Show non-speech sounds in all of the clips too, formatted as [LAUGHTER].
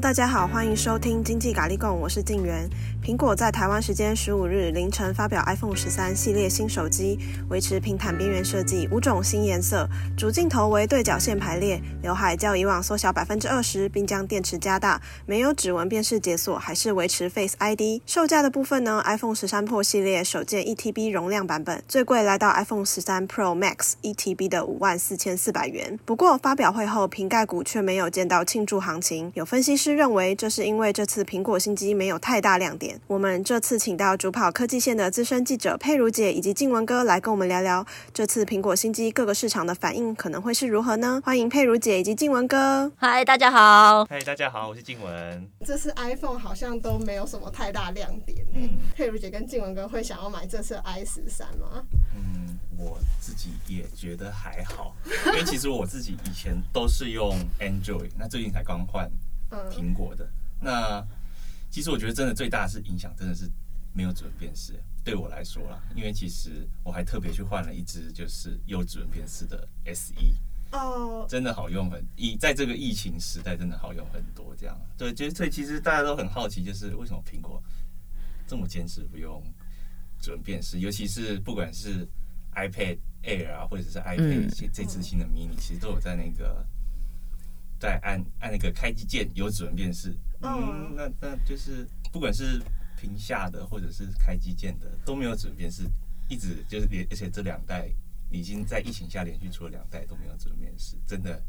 大家好，欢迎收听经济咖喱贡，我是静媛。苹果在台湾时间十五日凌晨发表 iPhone 十三系列新手机，维持平坦边缘设计，五种新颜色，主镜头为对角线排列，刘海较以往缩小百分之二十，并将电池加大，没有指纹辨识解锁，还是维持 Face ID。售价的部分呢？iPhone 十三 Pro 系列首见一 TB 容量版本，最贵来到 iPhone 十三 Pro Max 一 TB 的五万四千四百元。不过发表会后，瓶盖股却没有见到庆祝行情，有分析师认为这是因为这次苹果新机没有太大亮点。我们这次请到主跑科技线的资深记者佩如姐以及静文哥来跟我们聊聊这次苹果新机各个市场的反应可能会是如何呢？欢迎佩如姐以及静文哥。嗨，大家好。嗨，大家好，我是静文。这次 iPhone 好像都没有什么太大亮点。嗯，佩如姐跟静文哥会想要买这次 i 十三吗？嗯，我自己也觉得还好，因为其实我自己以前都是用 Android，那最近才刚换苹果的。那其实我觉得真的最大的是影响，真的是没有指纹辨识。对我来说啦，因为其实我还特别去换了一支就是有指纹辨识的 SE，哦，真的好用很，疫在这个疫情时代真的好用很多。这样对，就所以其实大家都很好奇，就是为什么苹果这么坚持不用指纹辨识，尤其是不管是 iPad Air 啊，或者是 iPad 这次新的 mini，其实都有在那个在按按那个开机键有指纹辨识。嗯，那那就是不管是屏下的或者是开机键的都没有指纹辨识，一直就是连，而且这两代已经在疫情下连续出了两代都没有指纹辨识，真的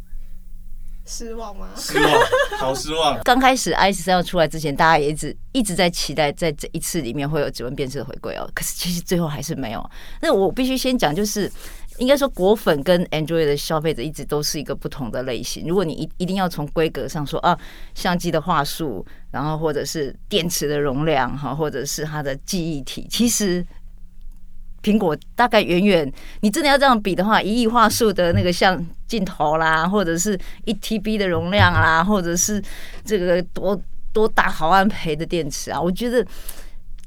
失望吗？失望，好失望。刚开始 i 十三要出来之前，大家也一直一直在期待在这一次里面会有指纹辨识的回归哦，可是其实最后还是没有。那我必须先讲就是。应该说，果粉跟 Android 的消费者一直都是一个不同的类型。如果你一一定要从规格上说啊，相机的画素，然后或者是电池的容量哈，或者是它的记忆体，其实苹果大概远远，你真的要这样比的话，一亿画素的那个像镜头啦，或者是一 TB 的容量啦，或者是这个多多大毫安培的电池啊，我觉得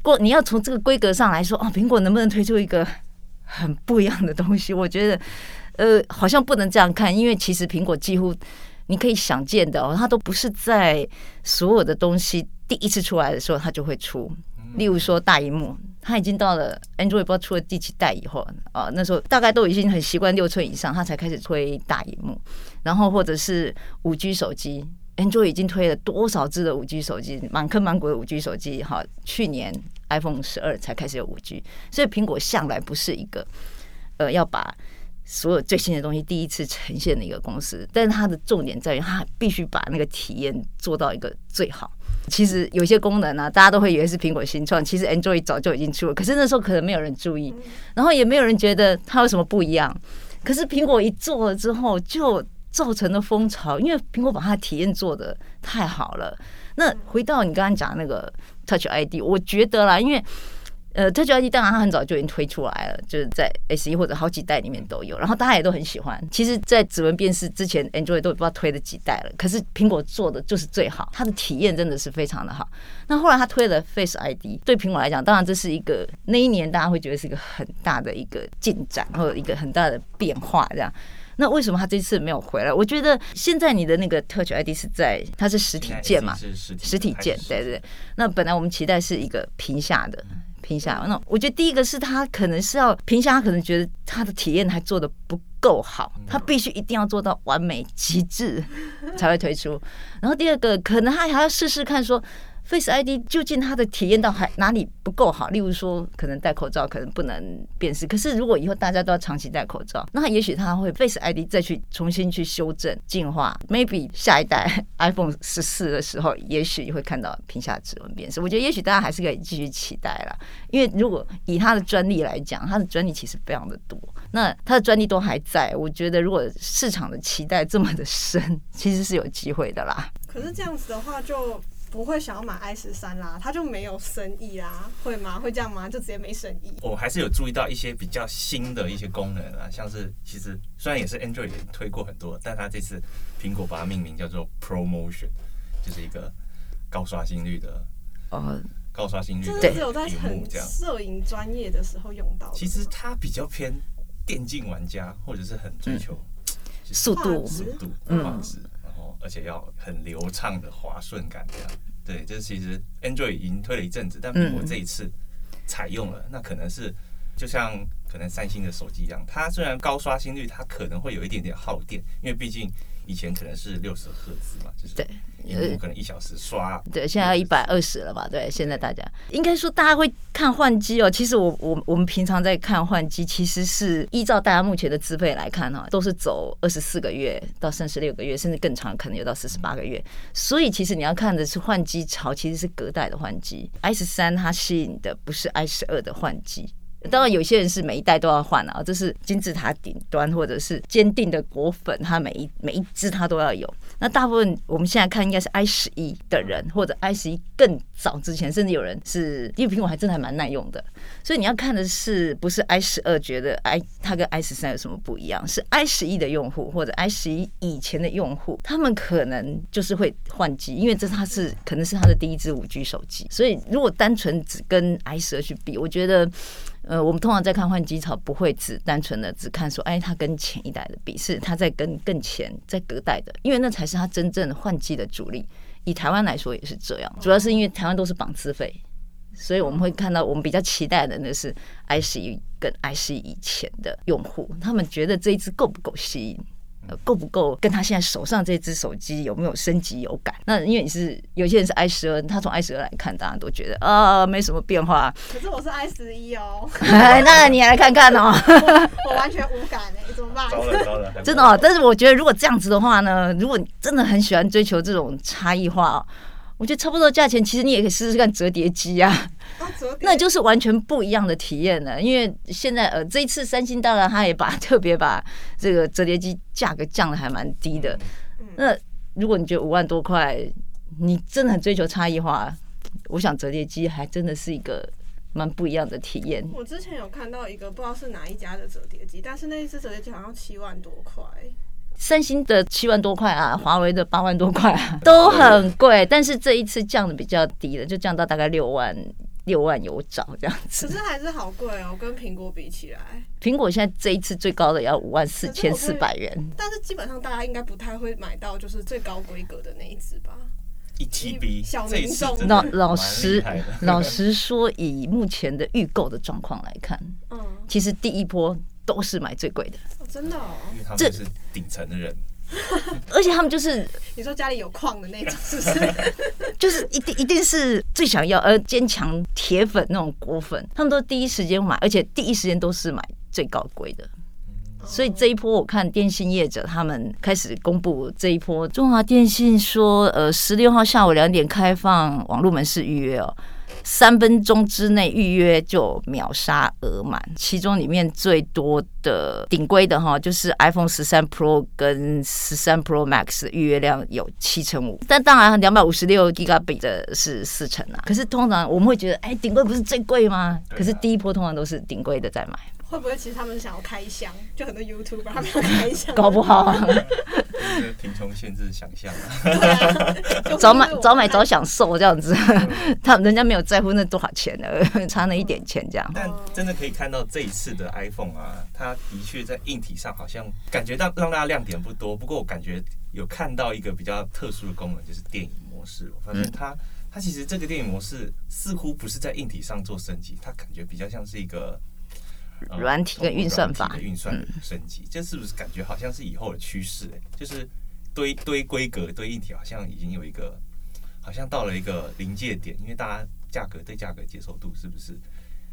过你要从这个规格上来说啊，苹果能不能推出一个？很不一样的东西，我觉得，呃，好像不能这样看，因为其实苹果几乎你可以想见的哦，它都不是在所有的东西第一次出来的时候它就会出。例如说大荧幕，它已经到了 Android 不知道出了第几代以后啊，那时候大概都已经很习惯六寸以上，它才开始推大荧幕。然后或者是五 G 手机，Android 已经推了多少只的五 G 手机，满坑满谷的五 G 手机，哈，去年。iPhone 十二才开始有五 G，所以苹果向来不是一个呃要把所有最新的东西第一次呈现的一个公司。但是它的重点在于，它必须把那个体验做到一个最好。其实有些功能呢、啊，大家都会以为是苹果新创，其实 Android 早就已经出了，可是那时候可能没有人注意，然后也没有人觉得它有什么不一样。可是苹果一做了之后，就造成了风潮，因为苹果把它的体验做的太好了。那回到你刚刚讲那个 Touch ID，我觉得啦，因为呃 Touch ID 当然它很早就已经推出来了，就是在 SE 或者好几代里面都有，然后大家也都很喜欢。其实，在指纹辨识之前，Android 都不知道推了几代了，可是苹果做的就是最好，它的体验真的是非常的好。那后来它推了 Face ID，对苹果来讲，当然这是一个那一年大家会觉得是一个很大的一个进展，或者一个很大的变化，这样。那为什么他这次没有回来？我觉得现在你的那个 Touch ID 是在它是实体键嘛，实体键，对对对。那本来我们期待是一个屏下的屏下，那我觉得第一个是他可能是要屏下，他可能觉得他的体验还做的不够好，他必须一定要做到完美极致才会推出。然后第二个可能他还要试试看说。Face ID 究竟它的体验到还哪里不够好？例如说，可能戴口罩可能不能辨识。可是如果以后大家都要长期戴口罩，那也许它会 Face ID 再去重新去修正进化。Maybe 下一代 [LAUGHS] iPhone 十四的时候，也许会看到屏下指纹辨识。我觉得也许大家还是可以继续期待啦。因为如果以它的专利来讲，它的专利其实非常的多。那它的专利都还在，我觉得如果市场的期待这么的深，其实是有机会的啦。可是这样子的话就。不会想要买 i 十三啦，它就没有生意啦，会吗？会这样吗？就直接没生意？我还是有注意到一些比较新的一些功能啊，像是其实虽然也是 Android 也推过很多，但它这次苹果把它命名叫做 ProMotion，就是一个高刷新率的呃高刷新率的只有在很摄影专业的时候用到。其实它比较偏电竞玩家或者是很追求、嗯、速度速度画质。而且要很流畅的滑顺感这样。对，这其实 Android 已经推了一阵子，但苹果这一次采用了，那可能是就像可能三星的手机一样，它虽然高刷新率，它可能会有一点点耗电，因为毕竟。以前可能是六十赫兹嘛，就是对，有可能一小时刷，对，现在要一百二十了吧？对，现在大家应该说大家会看换机哦。其实我我我们平常在看换机，其实是依照大家目前的资费来看哈，都是走二十四个月到三十六个月，甚至更长，可能有到四十八个月。所以其实你要看的是换机潮，其实是隔代的换机。i 十三它吸引的不是 i 十二的换机。当然，有些人是每一代都要换啊，这是金字塔顶端或者是坚定的果粉，他每一每一支他都要有。那大部分我们现在看应该是 i 十一的人，或者 i 十一更早之前，甚至有人是因为苹果还真的还蛮耐用的。所以你要看的是不是 i 十二觉得 i 它跟 i 十三有什么不一样？是 i 十一的用户或者 i 十一以前的用户，他们可能就是会换机，因为这它是可能是他的第一支五 G 手机。所以如果单纯只跟 i 十二去比，我觉得。呃，我们通常在看换机潮，不会只单纯的只看说，哎，他跟前一代的比，是他在跟更前在隔代的，因为那才是他真正换机的主力。以台湾来说也是这样，主要是因为台湾都是绑资费，所以我们会看到我们比较期待的那是 i c 跟 i c 以前的用户，他们觉得这一支够不够吸引？够不够？跟他现在手上这只手机有没有升级有感？那因为你是有些人是 i 十二，他从 i 十二来看，大家都觉得啊没什么变化。可是我是 i 十一哦，[LAUGHS] 那你来看看哦。[LAUGHS] 我完全无感哎，怎么办？真的哦，但是我觉得如果这样子的话呢，如果你真的很喜欢追求这种差异化。我觉得差不多价钱，其实你也可以试试看折叠机啊，[LAUGHS] 那就是完全不一样的体验了。因为现在呃，这一次三星当然他也把特别把这个折叠机价格降的还蛮低的。那如果你觉得五万多块，你真的很追求差异化，我想折叠机还真的是一个蛮不一样的体验。我之前有看到一个不知道是哪一家的折叠机，但是那一次折叠机好像七万多块。三星的七万多块啊，华为的八万多块啊，[LAUGHS] 都很贵。但是这一次降的比较低了，就降到大概六万六万有找这样子。可是还是好贵哦，跟苹果比起来。苹果现在这一次最高的要五万四千四百元。但是基本上大家应该不太会买到就是最高规格的那一只吧？一 TB 小民众。老老实老实说，以目前的预购的状况来看，嗯，其实第一波都是买最贵的。真的，因为他们是顶层的人，[LAUGHS] 而且他们就是你说家里有矿的那种，是不是？[LAUGHS] 就是一定一定是最想要呃坚强铁粉那种果粉，他们都第一时间买，而且第一时间都是买最高贵的。所以这一波我看电信业者他们开始公布这一波，中华电信说，呃，十六号下午两点开放网络门市预约哦。三分钟之内预约就秒杀额满，其中里面最多的顶规的哈，就是 iPhone 十三 Pro 跟十三 Pro Max 预约量有七成五，但当然两百五十六 G B 的是四成啊。可是通常我们会觉得，哎，顶规不是最贵吗？可是第一波通常都是顶规的在买。会不会其实他们想要开箱？就很多 YouTuber [LAUGHS] 他们要开箱，搞不好。啊贫穷限制想象啊！早买早买早享受这样子，他人家没有在乎那多少钱的，[LAUGHS] 差那一点钱这样。但真的可以看到这一次的 iPhone 啊，它的确在硬体上好像感觉到让大家亮点不多。不过我感觉有看到一个比较特殊的功能，就是电影模式。我发现它它其实这个电影模式似乎不是在硬体上做升级，它感觉比较像是一个。软体跟运算法，运算升级，这是不是感觉好像是以后的趋势？哎，就是堆堆规格、堆硬体，好像已经有一个，好像到了一个临界点。因为大家价格对价格接受度是不是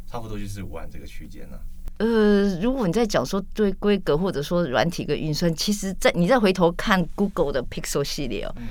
差不多就是五万这个区间呢？呃，如果你在讲说堆规格，或者说软体跟运算，其实在你再回头看 Google 的 Pixel 系列哦。嗯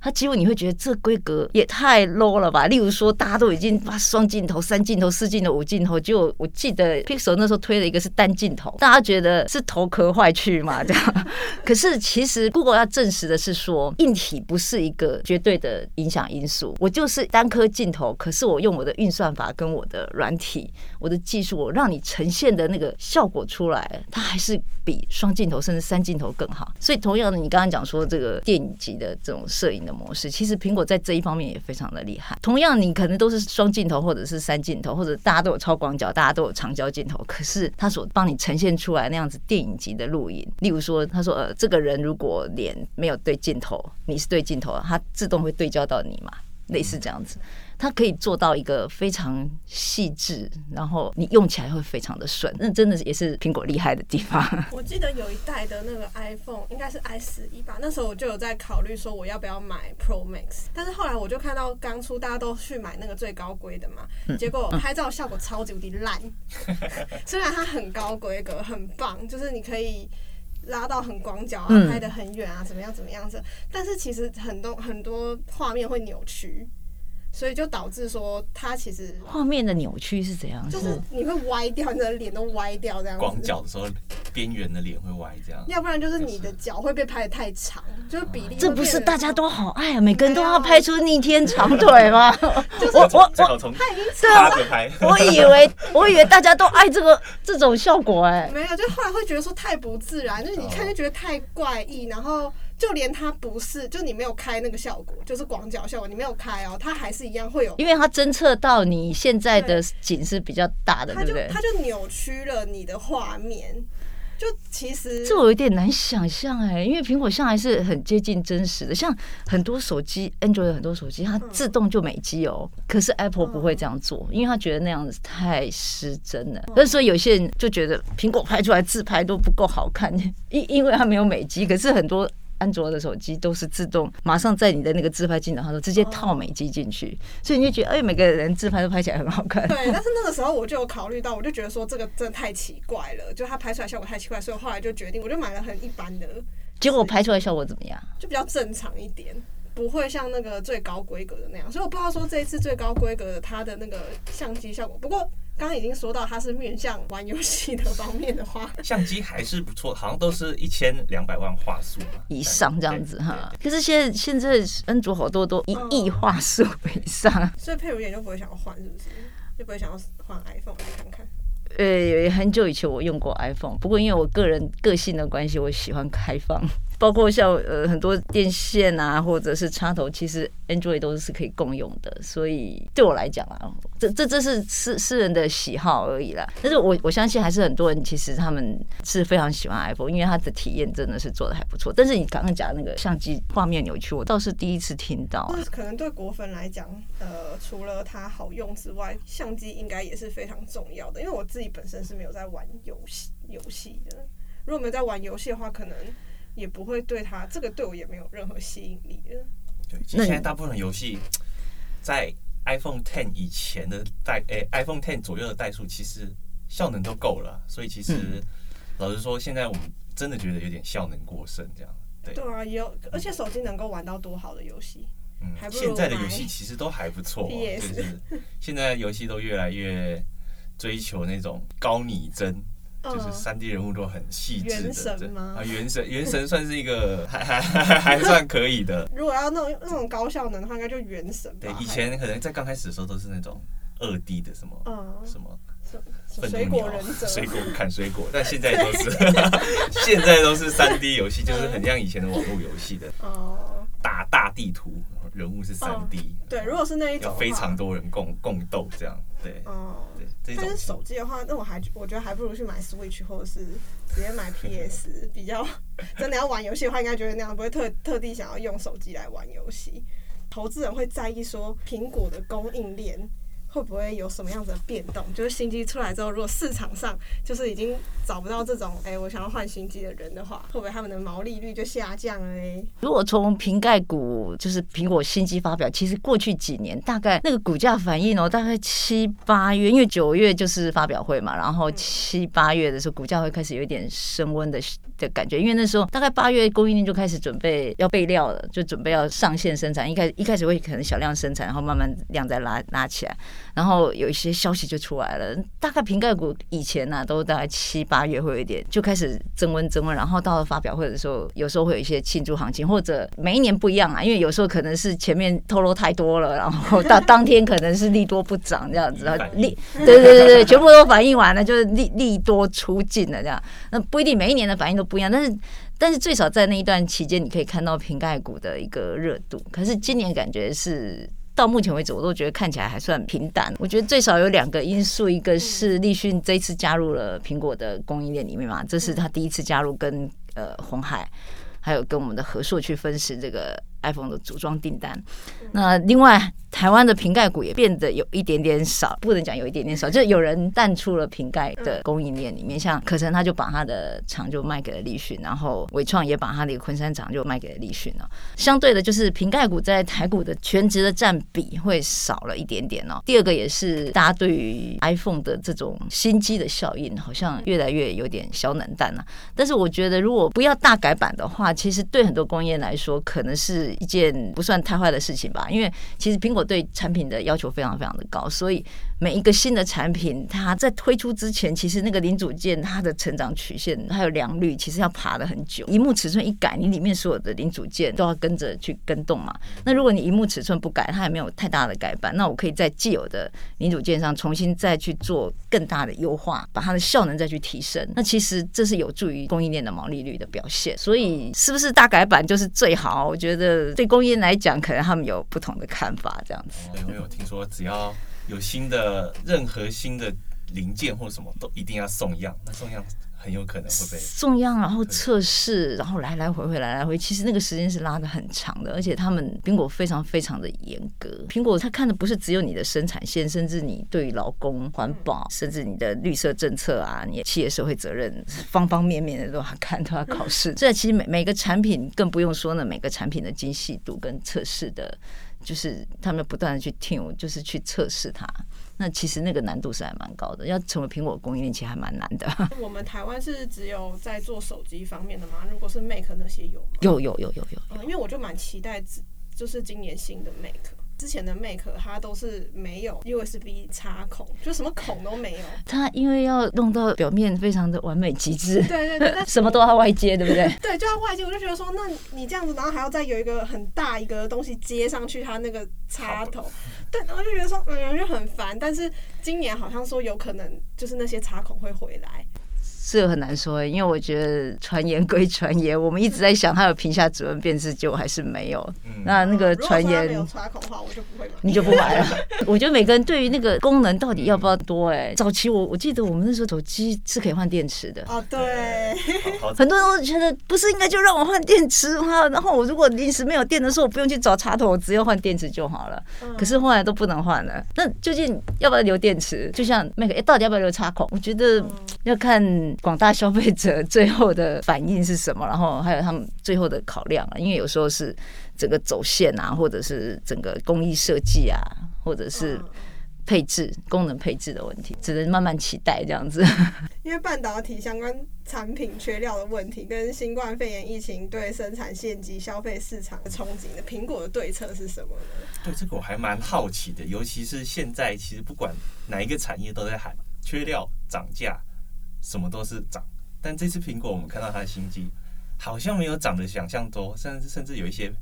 它几乎你会觉得这规格也太 low 了吧？例如说，大家都已经把双镜头、三镜头、四镜头、五镜头，就我记得 Pixel 那时候推了一个是单镜头，大家觉得是头壳坏去嘛？[LAUGHS] 这样。可是其实 Google 要证实的是说，硬体不是一个绝对的影响因素。我就是单颗镜头，可是我用我的运算法跟我的软体、我的技术，我让你呈现的那个效果出来，它还是比双镜头甚至三镜头更好。所以同样的，你刚刚讲说这个电影级的这种摄影模式。其实苹果在这一方面也非常的厉害。同样，你可能都是双镜头，或者是三镜头，或者大家都有超广角，大家都有长焦镜头，可是他所帮你呈现出来那样子电影级的录影，例如说，他说呃，这个人如果脸没有对镜头，你是对镜头，它自动会对焦到你嘛，类似这样子。它可以做到一个非常细致，然后你用起来会非常的顺，那真的也是苹果厉害的地方。[LAUGHS] 我记得有一代的那个 iPhone 应该是 i 十一吧，那时候我就有在考虑说我要不要买 Pro Max，但是后来我就看到刚出大家都去买那个最高规的嘛，结果拍照效果超级无敌烂。[LAUGHS] 虽然它很高规格，很棒，就是你可以拉到很广角啊，拍的很远啊，怎么样怎么样子，但是其实很多很多画面会扭曲。所以就导致说，它其实画面的扭曲是怎样？就是你会歪掉，你的脸都歪掉这样。广角的时候，边缘的脸会歪这样。要不然就是你的脚会被拍的太长，就是比例。这不是大家都好爱啊，每个人都要拍出逆天长腿吗？就是我我我，他已经插着拍。我以为 [LAUGHS] 我以为大家都爱这个这种效果哎，没有，就后来会觉得说太不自然，就是你看就觉得太怪异，然后。就连它不是，就你没有开那个效果，就是广角效果，你没有开哦，它还是一样会有，因为它侦测到你现在的景是比较大的，对不对？它就扭曲了你的画面，就其实这我有点难想象哎，因为苹果向来是很接近真实的，像很多手机，Android 很多手机它自动就美肌哦，可是 Apple 不会这样做，因为他觉得那样子太失真了。所以说有些人就觉得苹果拍出来自拍都不够好看，因因为它没有美肌，可是很多。安卓的手机都是自动，马上在你的那个自拍镜头上头直接套美肌进去，所以你就觉得，哎，每个人自拍都拍起来很好看。对，但是那个时候我就有考虑到，我就觉得说这个真的太奇怪了，就它拍出来效果太奇怪，所以我后来就决定，我就买了很一般的。结果拍出来效果怎么样？就比较正常一点，不会像那个最高规格的那样。所以我不知道说这一次最高规格的它的那个相机效果，不过。刚刚已经说到它是面向玩游戏的方面的话，相机还是不错，好像都是一千两百万画素以上这样子哈。可是现在现在安卓好多都一亿画素以上，嗯，所以配如也就不会想要换，是不是？就不会想要换 iPhone 来看看。呃，很久以前我用过 iPhone，不过因为我个人个性的关系，我喜欢开放。包括像呃很多电线啊，或者是插头，其实 Android 都是可以共用的，所以对我来讲啊，这这这是私私人的喜好而已啦。但是我我相信还是很多人其实他们是非常喜欢 iPhone，因为它的体验真的是做得还不错。但是你刚刚讲那个相机画面扭曲，我倒是第一次听到啊。可能对果粉来讲，呃，除了它好用之外，相机应该也是非常重要的。因为我自己本身是没有在玩游戏游戏的，如果没有在玩游戏的话，可能。也不会对它这个对我也没有任何吸引力了。对，其实现在大部分的游戏 [TSK] 在 iPhone Ten 以前的代，诶，iPhone Ten 左右的代数，其实效能都够了。所以其实老实说，现在我们真的觉得有点效能过剩，这样。对对啊，有，而且手机能够玩到多好的游戏。嗯，现在的游戏其实都还不错，[LAUGHS] 就是现在游戏都越来越追求那种高拟真。就是三 D 人物都很细致的，原神吗？啊，原神，原神算是一个 [LAUGHS] 还还还还算可以的。如果要那种那种高效能的话，应该就原神。对，以前可能在刚开始的时候都是那种二 D 的什么，嗯，什么水果忍者，水果砍水果，但 [LAUGHS] 现在都是现在都是三 D 游戏，[LAUGHS] 就是很像以前的网络游戏的哦，打大地图，人物是三 D。对，如果是那一种，非常多人共共斗这样，对，哦，对。但是手机的话，那我还我觉得还不如去买 Switch 或者是直接买 [LAUGHS] PS，比较 [LAUGHS] 真的要玩游戏的话，应该觉得那样不会特特地想要用手机来玩游戏。投资人会在意说苹果的供应链。会不会有什么样子的变动？就是新机出来之后，如果市场上就是已经找不到这种哎、欸，我想要换新机的人的话，会不会他们的毛利率就下降了嘞？如果从瓶盖股，就是苹果新机发表，其实过去几年大概那个股价反应哦，大概七八月，因为九月就是发表会嘛，然后七八月的时候，股价会开始有一点升温的的感觉，因为那时候大概八月供应链就开始准备要备料了，就准备要上线生产，一开始一开始会可能小量生产，然后慢慢量再拉拉起来。然后有一些消息就出来了，大概瓶盖股以前呢、啊，都大概七八月会有一点就开始增温增温，然后到了发表会的时候，有时候会有一些庆祝行情，或者每一年不一样啊，因为有时候可能是前面透露太多了，然后到当天可能是利多不涨这样子啊，利对对对对，全部都反应完了，就是利利多出尽了这样，那不一定每一年的反应都不一样，但是。但是最少在那一段期间，你可以看到瓶盖股的一个热度。可是今年感觉是到目前为止，我都觉得看起来还算平淡。我觉得最少有两个因素，一个是立讯这一次加入了苹果的供应链里面嘛，这是他第一次加入跟呃红海，还有跟我们的合硕去分食这个 iPhone 的组装订单。那另外。台湾的瓶盖股也变得有一点点少，不能讲有一点点少，就有人淡出了瓶盖的供应链里面。像可成他就把他的厂就卖给了立讯，然后伟创也把他的昆山厂就卖给了立讯了。相对的，就是瓶盖股在台股的全值的占比会少了一点点哦。第二个也是大家对于 iPhone 的这种新机的效应，好像越来越有点小冷淡了。但是我觉得，如果不要大改版的话，其实对很多工业来说，可能是一件不算太坏的事情吧。因为其实苹果。我对产品的要求非常非常的高，所以每一个新的产品，它在推出之前，其实那个零组件它的成长曲线还有良率，其实要爬得很久。萤幕尺寸一改，你里面所有的零组件都要跟着去跟动嘛。那如果你萤幕尺寸不改，它也没有太大的改版，那我可以在既有的零组件上重新再去做更大的优化，把它的效能再去提升。那其实这是有助于供应链的毛利率的表现。所以是不是大改版就是最好？我觉得对供应链来讲，可能他们有不同的看法。这样子，因为我听说只要有新的任何新的零件或什么，都一定要送样。那送样很有可能会被送样，然后测试，然后来来回回来来回，其实那个时间是拉的很长的。而且他们苹果非常非常的严格，苹果他看的不是只有你的生产线，甚至你对于劳工、环保，甚至你的绿色政策啊，你企业社会责任，方方面面的都要看，都要考试。[LAUGHS] 这其实每每个产品更不用说呢，每个产品的精细度跟测试的。就是他们不断的去听，就是去测试它。那其实那个难度是还蛮高的，要成为苹果供应链其实还蛮难的。[LAUGHS] 我们台湾是只有在做手机方面的吗？如果是 Mac 那些有吗？有有有有有。嗯，因为我就蛮期待，就是今年新的 Mac。之前的 Mac 它都是没有 USB 插孔，就什么孔都没有。它因为要弄到表面非常的完美极致，对对对，[LAUGHS] 什么都要外接，对不对？[LAUGHS] 对，就要外接。我就觉得说，那你这样子，然后还要再有一个很大一个东西接上去，它那个插头，对，然后就觉得说，嗯，就很烦。但是今年好像说有可能就是那些插孔会回来。这个很难说，因为我觉得传言归传言，[LAUGHS] 我们一直在想它有屏下指纹辨识，结果还是没有。嗯、那那个传言，没有插孔的话，我就不会买。你就不买了？我觉得每个人对于那个功能到底要不要多哎、欸。早期我我记得我们那时候手机是可以换电池的哦，对。很多人都觉得不是应该就让我换电池吗？然后我如果临时没有电的时候，我不用去找插头，我只要换电池就好了。可是后来都不能换了。那究竟要不要留电池？就像那个哎，到底要不要留插孔？我觉得要看。广大消费者最后的反应是什么？然后还有他们最后的考量啊，因为有时候是整个走线啊，或者是整个工艺设计啊，或者是配置、功能配置的问题，只能慢慢期待这样子。[LAUGHS] 因为半导体相关产品缺料的问题，跟新冠肺炎疫情对生产线及消费市场的冲击的，苹果的对策是什么呢？对这个我还蛮好奇的，尤其是现在，其实不管哪一个产业都在喊缺料、涨价。什么都是涨，但这次苹果我们看到它的新机，好像没有涨的想象多，甚至甚至有一些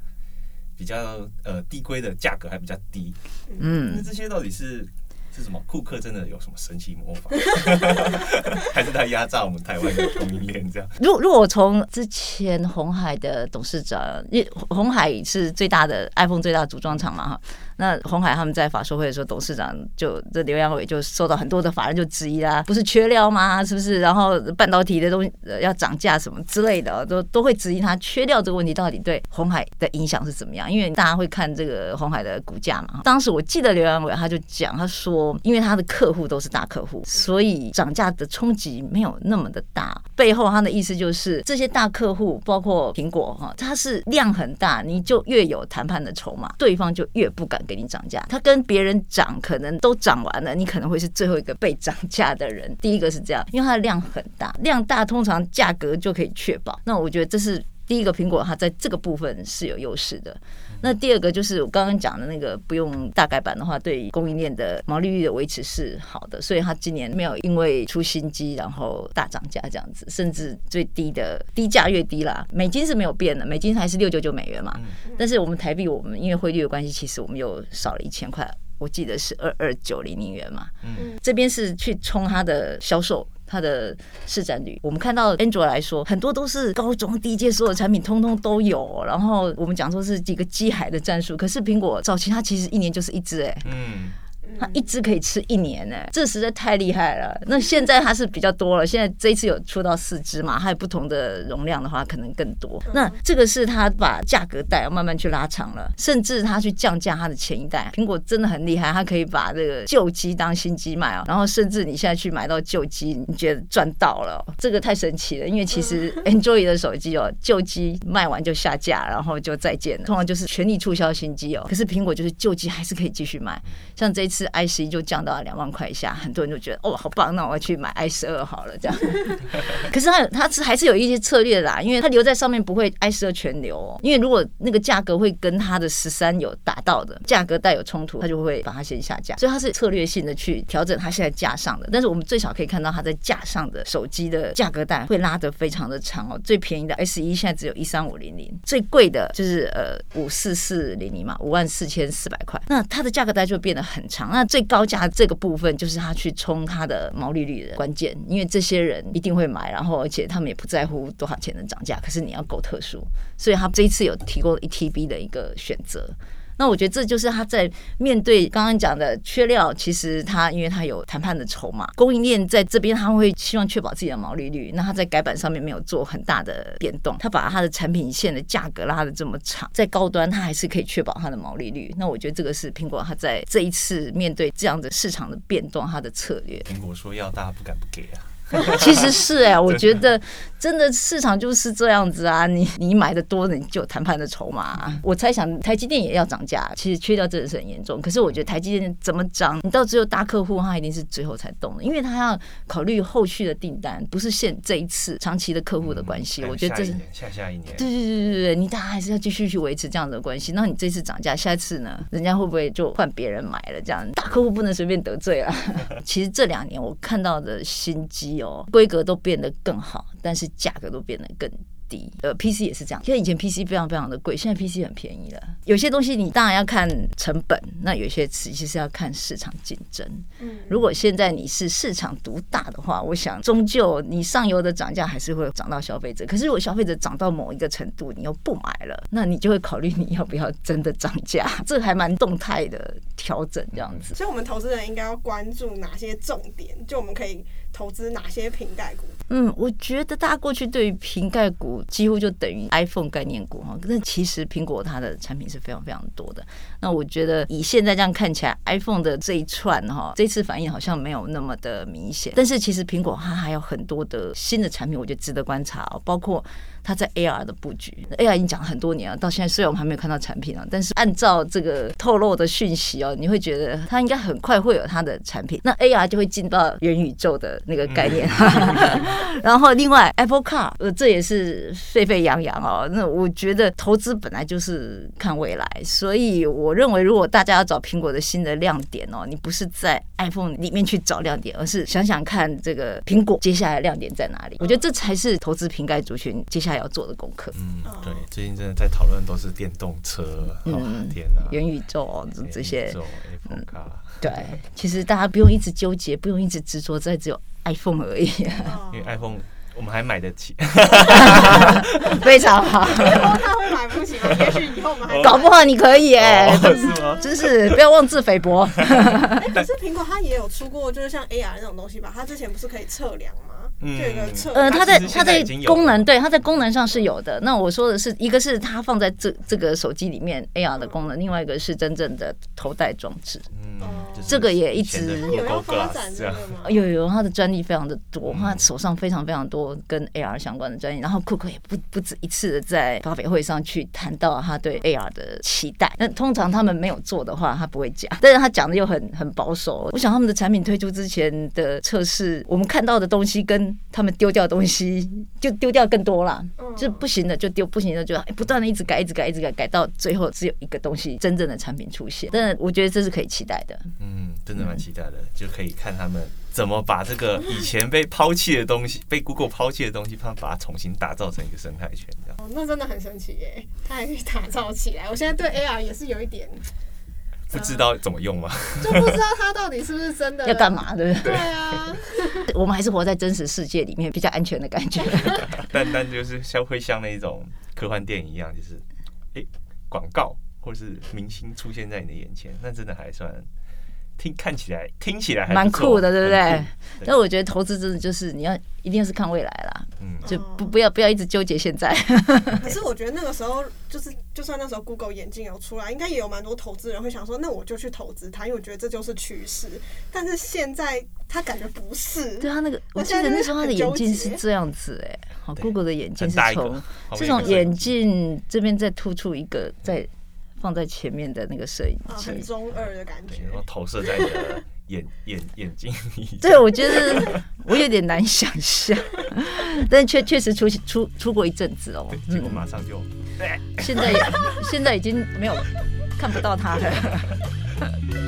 比较呃低规的价格还比较低。嗯，那这些到底是是什么？库克真的有什么神奇魔法，[LAUGHS] 还是他压榨我们台湾的供应链这样？如果如果我从之前红海的董事长，因为鸿海是最大的 iPhone 最大的组装厂嘛哈。那鸿海他们在法说会的时候，董事长就这刘扬伟就受到很多的法人就质疑啦，不是缺料吗？是不是？然后半导体的东西要涨价什么之类的，都都会质疑他缺料这个问题到底对鸿海的影响是怎么样？因为大家会看这个鸿海的股价嘛。当时我记得刘扬伟他就讲，他说，因为他的客户都是大客户，所以涨价的冲击没有那么的大。背后他的意思就是，这些大客户包括苹果哈，它是量很大，你就越有谈判的筹码，对方就越不敢。给你涨价，他跟别人涨可能都涨完了，你可能会是最后一个被涨价的人。第一个是这样，因为它的量很大，量大通常价格就可以确保。那我觉得这是第一个，苹果它在这个部分是有优势的。那第二个就是我刚刚讲的那个，不用大改版的话，对供应链的毛利率的维持是好的，所以它今年没有因为出新机然后大涨价这样子，甚至最低的低价越低啦，美金是没有变的，美金还是六九九美元嘛，但是我们台币我们因为汇率的关系，其实我们又少了一千块。我记得是二二九零零元嘛。嗯，这边是去冲它的销售，它的市占率。我们看到 Android 来说，很多都是高中低阶，所有产品通通都有。然后我们讲说是几个机海的战术，可是苹果早期它其实一年就是一只哎。嗯。它一只可以吃一年呢，这实在太厉害了。那现在它是比较多了，现在这一次有出到四只嘛，还有不同的容量的话，可能更多。那这个是它把价格带要慢慢去拉长了，甚至它去降价它的前一代。苹果真的很厉害，它可以把这个旧机当新机卖啊，然后甚至你现在去买到旧机，你觉得赚到了，这个太神奇了。因为其实 [LAUGHS] [LAUGHS] Android 的手机哦，旧机卖完就下架，然后就再见了，通常就是全力促销新机哦。可是苹果就是旧机还是可以继续卖，像这一次。是 i 十一就降到了两万块以下，很多人就觉得哦，好棒，那我要去买 i 十二好了这样。[LAUGHS] 可是它它是还是有一些策略啦，因为它留在上面不会 i 十二全留哦，因为如果那个价格会跟它的十三有达到的价格带有冲突，它就会把它先下架。所以它是策略性的去调整它现在架上的，但是我们最少可以看到它在架上的手机的价格带会拉得非常的长哦。最便宜的 S 一现在只有一三五零零，最贵的就是呃五四四零零嘛，五万四千四百块。那它的价格带就变得很长，那最高价这个部分就是他去冲他的毛利率的关键，因为这些人一定会买，然后而且他们也不在乎多少钱的涨价，可是你要够特殊，所以他这一次有提供一 TB 的一个选择。那我觉得这就是他在面对刚刚讲的缺料，其实他因为他有谈判的筹码，供应链在这边他会希望确保自己的毛利率。那他在改版上面没有做很大的变动，他把他的产品线的价格拉的这么长，在高端他还是可以确保他的毛利率。那我觉得这个是苹果他在这一次面对这样的市场的变动，他的策略。苹果说要，大家不敢不给啊。其实是哎、欸，我觉得真的市场就是这样子啊，你你买的多，你就有谈判的筹码。我猜想台积电也要涨价，其实缺掉真的是很严重。可是我觉得台积电怎么涨，你到只有大客户，他一定是最后才动的，因为他要考虑后续的订单，不是现这一次长期的客户的关系。我觉得这是下下一年，对对对对对，你大家还是要继续去维持这样的关系。那你这次涨价，下一次呢，人家会不会就换别人买了？这样大客户不能随便得罪啊。[LAUGHS] 其实这两年我看到的新机。哦规格都变得更好，但是价格都变得更低。呃，PC 也是这样，因为以前 PC 非常非常的贵，现在 PC 很便宜了。有些东西你当然要看成本，那有些词其实要看市场竞争。嗯如果现在你是市场独大的话，我想终究你上游的涨价还是会涨到消费者。可是如果消费者涨到某一个程度，你又不买了，那你就会考虑你要不要真的涨价。[LAUGHS] 这还蛮动态的调整这样子。所以，我们投资人应该要关注哪些重点？就我们可以。投资哪些瓶盖股？嗯，我觉得大家过去对于瓶盖股几乎就等于 iPhone 概念股哈，但其实苹果它的产品是非常非常多的。那我觉得以现在这样看起来，iPhone 的这一串哈，这次反应好像没有那么的明显。但是其实苹果它还有很多的新的产品，我觉得值得观察哦，包括。它在 AR 的布局，AR 已经讲了很多年了，到现在虽然我们还没有看到产品啊，但是按照这个透露的讯息哦，你会觉得它应该很快会有它的产品。那 AR 就会进到元宇宙的那个概念。[LAUGHS] 然后另外 Apple Car，呃，这也是沸沸扬扬哦。那我觉得投资本来就是看未来，所以我认为如果大家要找苹果的新的亮点哦，你不是在 iPhone 里面去找亮点，而是想想看这个苹果接下来亮点在哪里。我觉得这才是投资瓶盖族群接下来要做的功课。嗯，对，最近真的在讨论都是电动车，嗯、哦，天哪，元宇宙哦，这些，嗯，对，其实大家不用一直纠结，不用一直执着在只有 iPhone 而已，因为 iPhone 我们还买得起，[LAUGHS] 非常好。他会买不起吗？也许以后我们还搞不好你可以哎，是吗？[LAUGHS] 真是不要妄自菲薄。哎，可是苹果它也有出过，就是像 AR 那种东西吧？它之前不是可以测量吗？嗯，呃，它在它在功能，对，它在功能上是有的。那我说的是一个是它放在这这个手机里面 AR 的功能，另外一个是真正的头戴装置。嗯，这个也一直有要发展这个吗？有有，它的专利非常的多，他手上非常非常多跟 AR 相关的专利。然后库克也不不止一次的在发表会上去谈到他对 AR 的期待。那通常他们没有做的话，他不会讲，但是他讲的又很很保守。我想他们的产品推出之前的测试，我们看到的东西跟他们丢掉的东西就丢掉更多了，就不行的就丢，不行的就不断的一直改，一直改，一直改，改到最后只有一个东西真正的产品出现。但我觉得这是可以期待的。嗯，真的蛮期待的，就可以看他们怎么把这个以前被抛弃的东西，被 Google 抛弃的东西，他们把它重新打造成一个生态圈，这样。哦，那真的很神奇耶！它还可以打造起来。我现在对 AR 也是有一点。不知道怎么用吗？[LAUGHS] 就不知道它到底是不是真的要干嘛，对不对？对啊，[LAUGHS] 我们还是活在真实世界里面，比较安全的感觉。[LAUGHS] 但但就是像会像那种科幻电影一样，就是哎，广告或是明星出现在你的眼前，那真的还算。听看起来听起来还蛮酷的，对不对？对，但我觉得投资真的就是你要一定是看未来啦，嗯，就不不要不要一直纠结现在。[LAUGHS] 可是我觉得那个时候就是，就算那时候 Google 眼镜有出来，应该也有蛮多投资人会想说，那我就去投资它，因为我觉得这就是趋势。但是现在他感觉不是，对他那个，我记得那时候他的眼镜是这样子，哎，好，Google 的眼镜是从是从眼镜这边再突出一个在。放在前面的那个摄影机，很中二的感觉，然后投射在你的眼眼眼睛里。[LAUGHS] 对，我觉得我有点难想象，但确确实出出出过一阵子哦。结果马上就，现在现在已经没有看不到他了。[LAUGHS]